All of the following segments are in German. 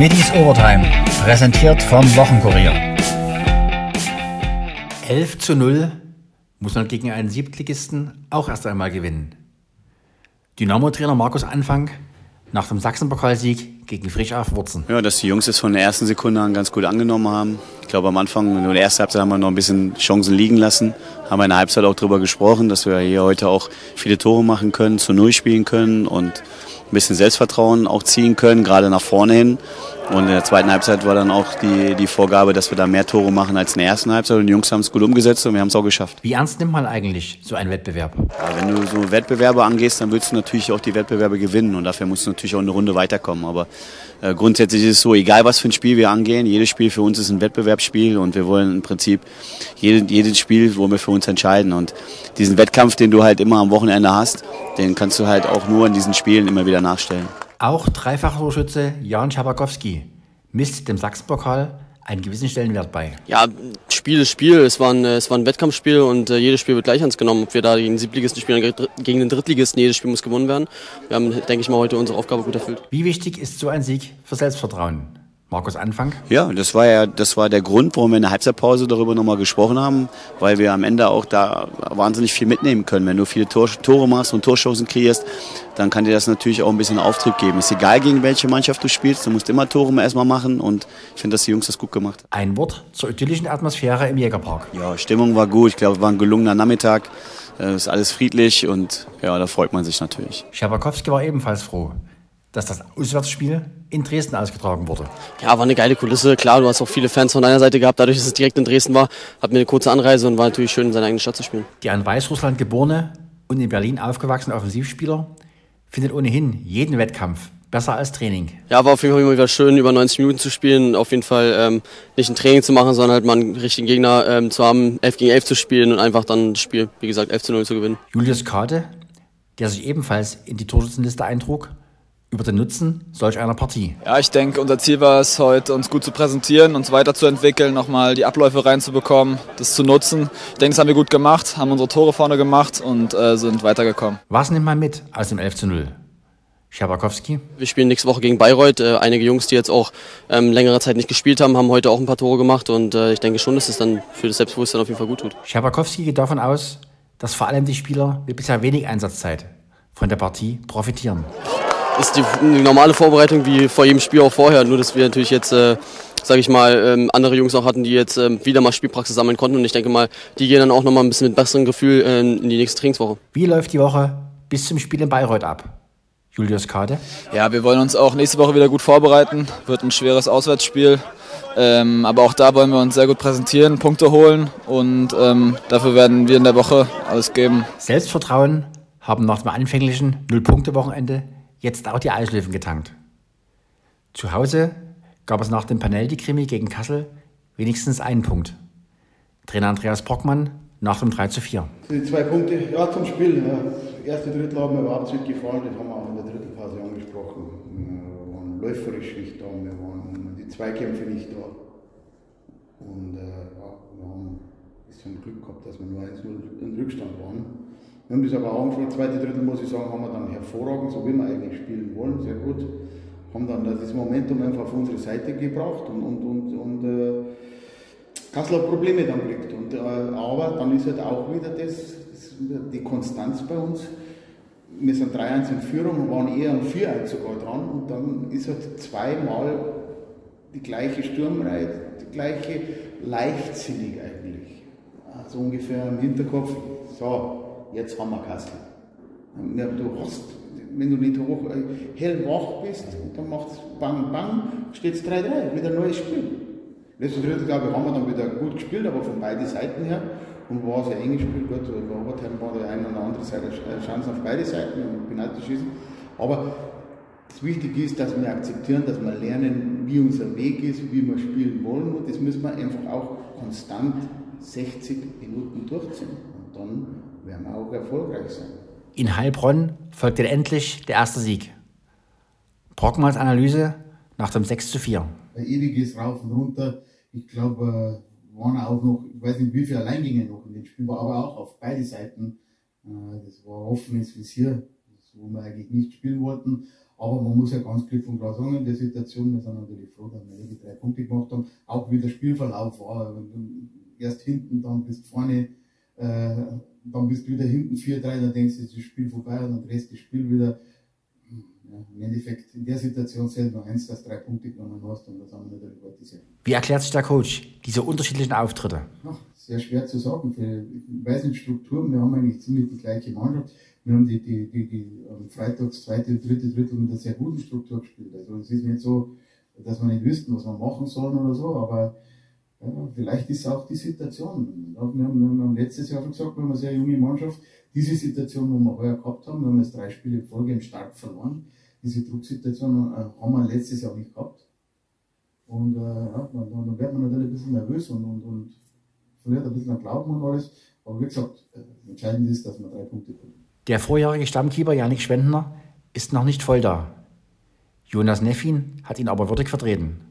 Middies Overtime, präsentiert vom Wochenkurier. 11 zu 0 muss man gegen einen Siebtligisten auch erst einmal gewinnen. Dynamo-Trainer Markus Anfang nach dem Sachsenpokalsieg gegen Frisch auf Wurzen. Ja, dass die Jungs es von der ersten Sekunde an ganz gut angenommen haben. Ich glaube, am Anfang, in der ersten Halbzeit haben wir noch ein bisschen Chancen liegen lassen. Haben wir in der Halbzeit auch darüber gesprochen, dass wir hier heute auch viele Tore machen können, zu Null spielen können und ein bisschen Selbstvertrauen auch ziehen können, gerade nach vorne hin. Und in der zweiten Halbzeit war dann auch die, die Vorgabe, dass wir da mehr Tore machen als in der ersten Halbzeit. Und die Jungs haben es gut umgesetzt und wir haben es auch geschafft. Wie ernst nimmt man eigentlich so einen Wettbewerb? Ja, wenn du so Wettbewerbe angehst, dann willst du natürlich auch die Wettbewerbe gewinnen. Und dafür musst du natürlich auch eine Runde weiterkommen. Aber äh, grundsätzlich ist es so, egal was für ein Spiel wir angehen, jedes Spiel für uns ist ein Wettbewerbsspiel und wir wollen im Prinzip jedes, jedes Spiel wollen wir für uns entscheiden. Und diesen Wettkampf, den du halt immer am Wochenende hast, den kannst du halt auch nur in diesen Spielen immer wieder nachstellen. Auch Dreifachtorschütze Jan Schabakowski misst dem Sachsenpokal einen gewissen Stellenwert bei. Ja, Spiel ist Spiel. Es war ein, es war ein Wettkampfspiel und äh, jedes Spiel wird gleich ernst genommen. Ob wir da gegen den Siebtligisten spielen, gegen den Drittligisten, jedes Spiel muss gewonnen werden. Wir haben, denke ich mal, heute unsere Aufgabe gut erfüllt. Wie wichtig ist so ein Sieg für Selbstvertrauen? Markus Anfang? Ja, das war ja das war der Grund, warum wir in der Halbzeitpause darüber nochmal gesprochen haben, weil wir am Ende auch da wahnsinnig viel mitnehmen können. Wenn du viele Tor, Tore machst und Torschancen kreierst, dann kann dir das natürlich auch ein bisschen Auftrieb geben. Ist egal, gegen welche Mannschaft du spielst, du musst immer Tore erstmal machen und ich finde, dass die Jungs das gut gemacht haben. Ein Wort zur idyllischen Atmosphäre im Jägerpark. Ja, Stimmung war gut. Ich glaube, es war ein gelungener Nachmittag. Es ist alles friedlich und ja, da freut man sich natürlich. Schabakowski war ebenfalls froh dass das Auswärtsspiel in Dresden ausgetragen wurde. Ja, war eine geile Kulisse. Klar, du hast auch viele Fans von deiner Seite gehabt. Dadurch, dass es direkt in Dresden war, hatten wir eine kurze Anreise und war natürlich schön, in seiner eigenen Stadt zu spielen. Der in Weißrussland geborene und in Berlin aufgewachsene Offensivspieler findet ohnehin jeden Wettkampf besser als Training. Ja, war auf jeden Fall immer wieder schön, über 90 Minuten zu spielen. Auf jeden Fall ähm, nicht ein Training zu machen, sondern halt mal einen richtigen Gegner ähm, zu haben, 11 gegen 11 zu spielen und einfach dann das Spiel, wie gesagt, 11 zu 0 zu gewinnen. Julius Kade, der sich ebenfalls in die Torschützenliste eintrug, über den Nutzen solch einer Partie? Ja, ich denke, unser Ziel war es heute, uns gut zu präsentieren, uns weiterzuentwickeln, nochmal die Abläufe reinzubekommen, das zu nutzen. Ich denke, das haben wir gut gemacht, haben unsere Tore vorne gemacht und äh, sind weitergekommen. Was nimmt man mit aus dem 11 zu 0? Schabakowski. Wir spielen nächste Woche gegen Bayreuth. Äh, einige Jungs, die jetzt auch ähm, längere Zeit nicht gespielt haben, haben heute auch ein paar Tore gemacht und äh, ich denke schon, dass es dann für das Selbstbewusstsein auf jeden Fall gut tut. Schabakowski geht davon aus, dass vor allem die Spieler mit bisher wenig Einsatzzeit von der Partie profitieren ist die, die, normale Vorbereitung wie vor jedem Spiel auch vorher. Nur, dass wir natürlich jetzt, äh, sage ich mal, ähm, andere Jungs auch hatten, die jetzt ähm, wieder mal Spielpraxis sammeln konnten. Und ich denke mal, die gehen dann auch nochmal ein bisschen mit besserem Gefühl äh, in die nächste Trainingswoche. Wie läuft die Woche bis zum Spiel in Bayreuth ab? Julius Kade? Ja, wir wollen uns auch nächste Woche wieder gut vorbereiten. Wird ein schweres Auswärtsspiel. Ähm, aber auch da wollen wir uns sehr gut präsentieren, Punkte holen und ähm, dafür werden wir in der Woche alles geben. Selbstvertrauen haben nach dem anfänglichen Null-Punkte-Wochenende jetzt auch die Eislöwen getankt. Zu Hause gab es nach dem Panelli-Krimi gegen Kassel wenigstens einen Punkt. Trainer Andreas Brockmann nach dem 3 zu 4. Die zwei Punkte, ja, zum Spiel. Das erste Drittel haben wir überhaupt nicht gefallen, das haben wir auch in der dritten Phase angesprochen. Wir waren läuferisch nicht da, wir waren die Zweikämpfe nicht da. Und äh, ja, wir haben ein bisschen Glück gehabt, dass wir nur 1-0 in Rückstand waren. Wir haben das aber auch angeschaut. Zweite Drittel, muss ich sagen, haben wir dann hervorragend, so wie wir eigentlich spielen wollen, sehr gut. Haben dann das Momentum einfach auf unsere Seite gebracht und, und, und, und äh, Kassel hat Probleme dann gekriegt. Und, äh, aber dann ist halt auch wieder das, das, die Konstanz bei uns. Wir sind 3-1 in Führung und waren eher am 4-1 sogar dran. Und dann ist halt zweimal die gleiche Sturmreihe, die gleiche leichtsinnig eigentlich. Also ungefähr im Hinterkopf, so, jetzt haben wir Kassel. Du hast, wenn du nicht hoch, äh, hellwach bist, dann macht es bang, bang, steht es 3-3, wieder ein neues Spiel. Letzte Drittel, glaube ich, haben wir dann wieder gut gespielt, aber von beiden Seiten her. Und war sehr eng gespielt, gut, bei Overtime war der eine oder andere Seite äh, Chance auf beide Seiten und Penalty schießen. Aber das Wichtige ist, dass wir akzeptieren, dass wir lernen, wie unser Weg ist, wie wir spielen wollen. Und das müssen wir einfach auch konstant 60 Minuten durchziehen. Und dann werden wir auch erfolgreich sein. In Heilbronn folgte endlich der erste Sieg. Brockmanns Analyse nach dem 6 zu 4. Ein ewiges Rauf und Runter. Ich glaube, äh, waren auch noch, ich weiß nicht, wie viele Alleingänge noch in dem Spiel war, aber auch auf beide Seiten. Äh, das war offenes Visier, wo wir eigentlich nicht spielen wollten. Aber man muss ja ganz klipp und klar sagen, in der Situation, wir sind natürlich froh, dass wir die drei Punkte gemacht haben, auch wie der Spielverlauf war. Erst hinten, dann bis vorne, äh, dann bist du wieder hinten 4-3, dann denkst du, das Spiel vorbei und dann drehst du das Spiel wieder. Ja, Im Endeffekt in der Situation nur eins, dass drei Punkte genommen hast und das haben wir natürlich heute sehr. Wie erklärt sich der Coach diese unterschiedlichen Auftritte? Ja, sehr schwer zu sagen. Für, ich weiß nicht, Strukturen, wir haben eigentlich ziemlich die gleiche Mannschaft. Wir haben die, die, die, die am Freitags zweite und dritte Drittel mit einer sehr guten Struktur gespielt. Also es ist nicht so, dass wir nicht wüssten, was wir machen sollen oder so, aber ja, vielleicht ist auch die Situation. Wir haben, wir haben letztes Jahr schon gesagt, wir haben eine sehr junge Mannschaft. Diese Situation, wo wir heuer gehabt haben, wir haben jetzt drei Spiele in Start verloren. Diese Drucksituation äh, haben wir letztes Jahr nicht gehabt. Und äh, ja, dann, dann wird man natürlich ein bisschen nervös und, und, und verliert ein bisschen an Glauben und alles. Aber wie gesagt, äh, entscheidend ist, dass wir drei Punkte bekommen. Der vorjährige Stammkeeper Janik Schwendner ist noch nicht voll da. Jonas Neffin hat ihn aber würdig vertreten.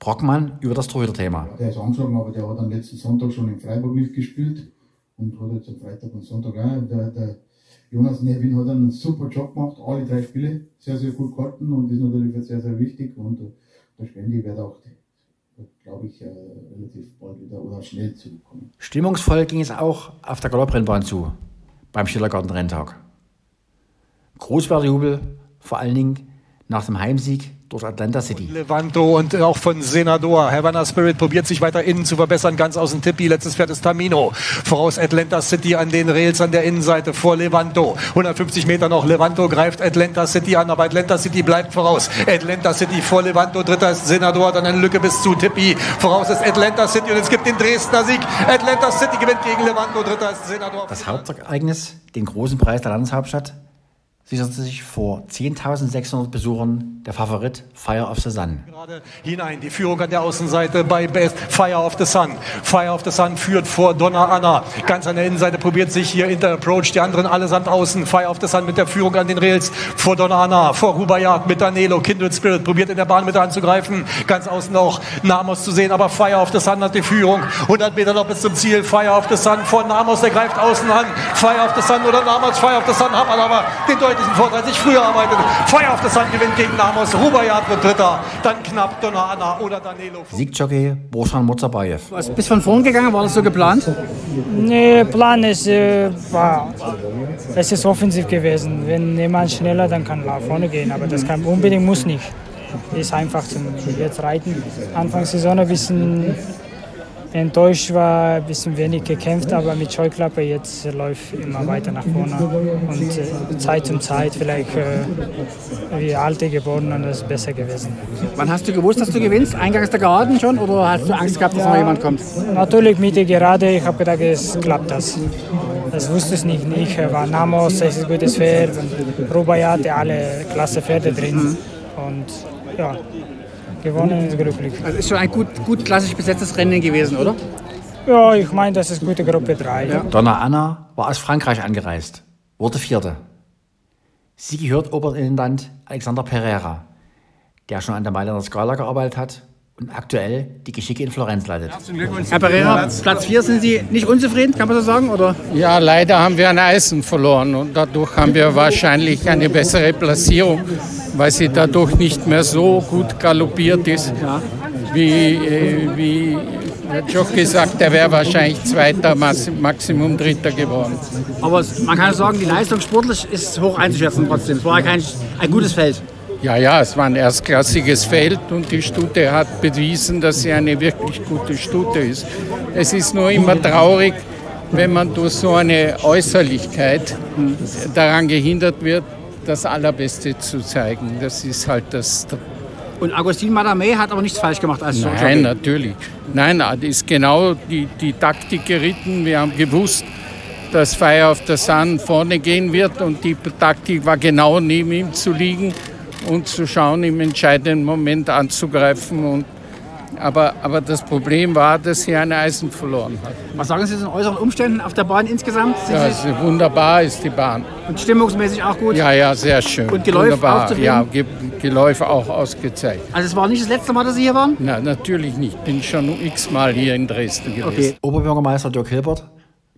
Brockmann über das Torhüter-Thema. Ja, der ist angeschlagen, aber der hat am letzten Sonntag schon in Freiburg mitgespielt und hat jetzt am Freitag und Sonntag auch. Der, der Jonas Nevin hat einen super Job gemacht, alle drei Spiele sehr, sehr gut gehalten und ist natürlich sehr, sehr wichtig. Und der Spendi wird auch, glaube ich, äh, relativ bald wieder oder schnell zurückkommen. Stimmungsvoll ging es auch auf der Galopprennbahn zu, beim Schillergarten-Renntag. Groß war der Jubel, vor allen Dingen nach dem Heimsieg durch Atlanta City. Levanto und auch von Senador. Havana Spirit probiert sich weiter innen zu verbessern, ganz aus dem Tippi. Letztes Pferd ist Tamino. Voraus Atlanta City an den Rails an der Innenseite vor Levanto. 150 Meter noch. Levanto greift Atlanta City an, aber Atlanta City bleibt voraus. Atlanta City vor Levanto. Dritter ist Senador, dann eine Lücke bis zu Tippi. Voraus ist Atlanta City und es gibt den Dresdner Sieg. Atlanta City gewinnt gegen Levanto. Dritter ist Senador. Das Hauptereignis, den großen Preis der Landeshauptstadt, sicherte sich vor 10.600 Besuchern der Favorit Fire of the Sun. Gerade hinein, die Führung an der Außenseite bei Best Fire of the Sun. Fire of the Sun führt vor Donna Anna. Ganz an der Innenseite probiert sich hier Inter Approach, die anderen allesamt außen. Fire of the Sun mit der Führung an den Rails vor Donna Anna, vor Rubayat mit Danilo. Kindred Spirit probiert in der Bahn mit anzugreifen. Ganz außen auch Namos zu sehen, aber Fire of the Sun hat die Führung. 100 Meter noch bis zum Ziel. Fire of the Sun vor Namos, der greift außen an. Fire of the Sun oder Namos, Fire of the Sun hat man aber den deutlichen Vorteil, sich früher arbeitet. Fire of the Sun gewinnt gegen Namos. Rubayat wird Dritter. Dann knapp Donna Anna oder Danilo. Siegjockey Bosan Mozabayev. Was bist von vorn gegangen? War das so geplant? Nee, Plan ist, äh, war, es ist offensiv gewesen. Wenn jemand schneller, dann kann nach vorne gehen, aber das kann unbedingt muss nicht. Ist einfach zum jetzt reiten. Anfang Saison ein bisschen enttäuscht war, ein bisschen wenig gekämpft, aber mit Scheuklappe jetzt läuft immer weiter nach vorne und äh, Zeit zum Zeit vielleicht äh, wie alte geworden und das ist besser gewesen. Wann hast du gewusst, dass du gewinnst? Eingangs der Geraden schon oder hast du Angst gehabt, dass noch jemand kommt? Natürlich Mitte gerade, ich habe gedacht, es klappt das. Das wusste ich nicht. Ich war Namos, das ist ein gutes Pferd Rubayat, alle klasse Pferde drin und ja, gewonnen ist glücklich. Also ist schon ein gut, gut klassisch besetztes Rennen gewesen, oder? Ja, ich meine, das ist gute Gruppe 3. Donna Anna war aus Frankreich angereist, wurde Vierte. Sie gehört Oberintendant Alexander Pereira, der schon an der Mailänder Skala gearbeitet hat und aktuell die Geschicke in Florenz leitet. Herr Pereira, Platz 4 sind Sie nicht unzufrieden, kann man so sagen? Oder? Ja, leider haben wir ein Eisen verloren und dadurch haben wir wahrscheinlich eine bessere Platzierung, weil sie dadurch nicht mehr so gut galoppiert ist, wie, äh, wie der Jockey sagt, der wäre wahrscheinlich Zweiter, Max- Maximum Dritter geworden. Aber man kann sagen, die Leistung sportlich ist hoch einzuschätzen trotzdem. Es war kein, ein gutes Feld. Ja, ja, es war ein erstklassiges Feld und die Stute hat bewiesen, dass sie eine wirklich gute Stute ist. Es ist nur immer traurig, wenn man durch so eine Äußerlichkeit daran gehindert wird, das Allerbeste zu zeigen. Das ist halt das Und Agustin Madame hat aber nichts falsch gemacht als Nein, Jockey. natürlich. Nein, das ist genau die, die Taktik geritten. Wir haben gewusst, dass Fire of the Sun vorne gehen wird und die Taktik war genau neben ihm zu liegen und zu schauen, im entscheidenden Moment anzugreifen. Und, aber, aber das Problem war, dass sie ein Eisen verloren hat. Was sagen Sie zu den äußeren Umständen auf der Bahn insgesamt? Sind Ja, Sie, also wunderbar ist die Bahn. und stimmungsmäßig auch gut? Ja, ja, sehr schön. Und Geläuf auch wunderbar. zufrieden? Ja, Ge Geläuf auch ausgezeichnet. Also es war nicht das letzte Mal, dass Sie hier waren? Na, natürlich nicht. Bin schon x-mal hier in Dresden gewesen. Okay. Oberbürgermeister Dirk Hilbert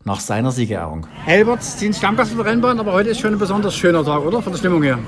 nach seiner Siegerehrung. Helbert, Sie sind Stammgast auf der Rennbahn, aber heute ist schon ein besonders schöner Tag, oder? Von der Stimmung her.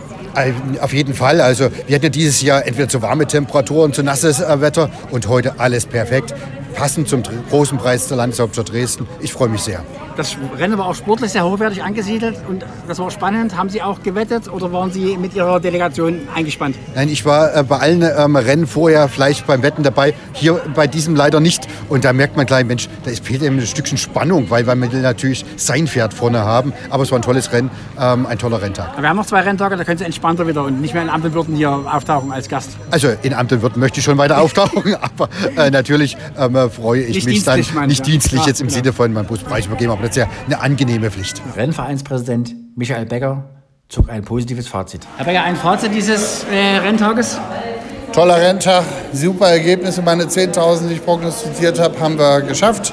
Auf jeden Fall. Also wir hatten dieses Jahr entweder zu warme Temperaturen, zu nasses äh, Wetter und heute alles perfekt. Passend zum großen Preis der Landeshauptstadt Dresden. Ich freue mich sehr. Das Rennen war auch sportlich sehr hochwertig angesiedelt und das war spannend. Haben Sie auch gewettet oder waren Sie mit Ihrer Delegation eingespannt? Nein, ich war äh, bei allen ähm, Rennen vorher vielleicht beim Wetten dabei. Hier bei diesem leider nicht. Und da merkt man gleich, Mensch, da fehlt eben ein Stückchen Spannung, weil wir natürlich sein Pferd vorne haben. Aber es war ein tolles Rennen, ähm, ein toller Renntag. Wir haben noch zwei Renntage, da können Sie entspannter wieder und nicht mehr in Ampelwürden hier auftauchen als Gast. Also in Ampelwürden möchte ich schon weiter auftauchen, aber äh, natürlich ähm, freue ich nicht mich dann nicht ja. dienstlich Ja, jetzt im genau. Sinne von, man muss Preis übergeben, aber das ist ja eine angenehme Pflicht. Rennvereinspräsident Michael Becker zog ein positives Fazit. Herr Becker, ein Fazit dieses äh, Renntages? Toller Renntag, super Ergebnisse. Meine 10.000, die ich prognostiziert habe, haben wir geschafft.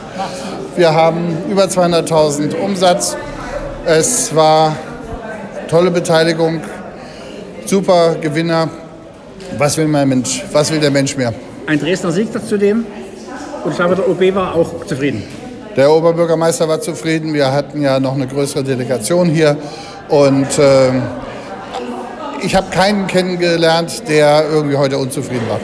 Wir haben über 200.000 Umsatz. Es war tolle Beteiligung, super Gewinner. Was will mein Mensch? Was will der Mensch mehr? Ein Dresdner Sieg zudem und ich glaube, der OB war auch zufrieden. Der Oberbürgermeister war zufrieden. Wir hatten ja noch eine größere Delegation hier. Und ähm, ich habe keinen kennengelernt, der irgendwie heute unzufrieden war.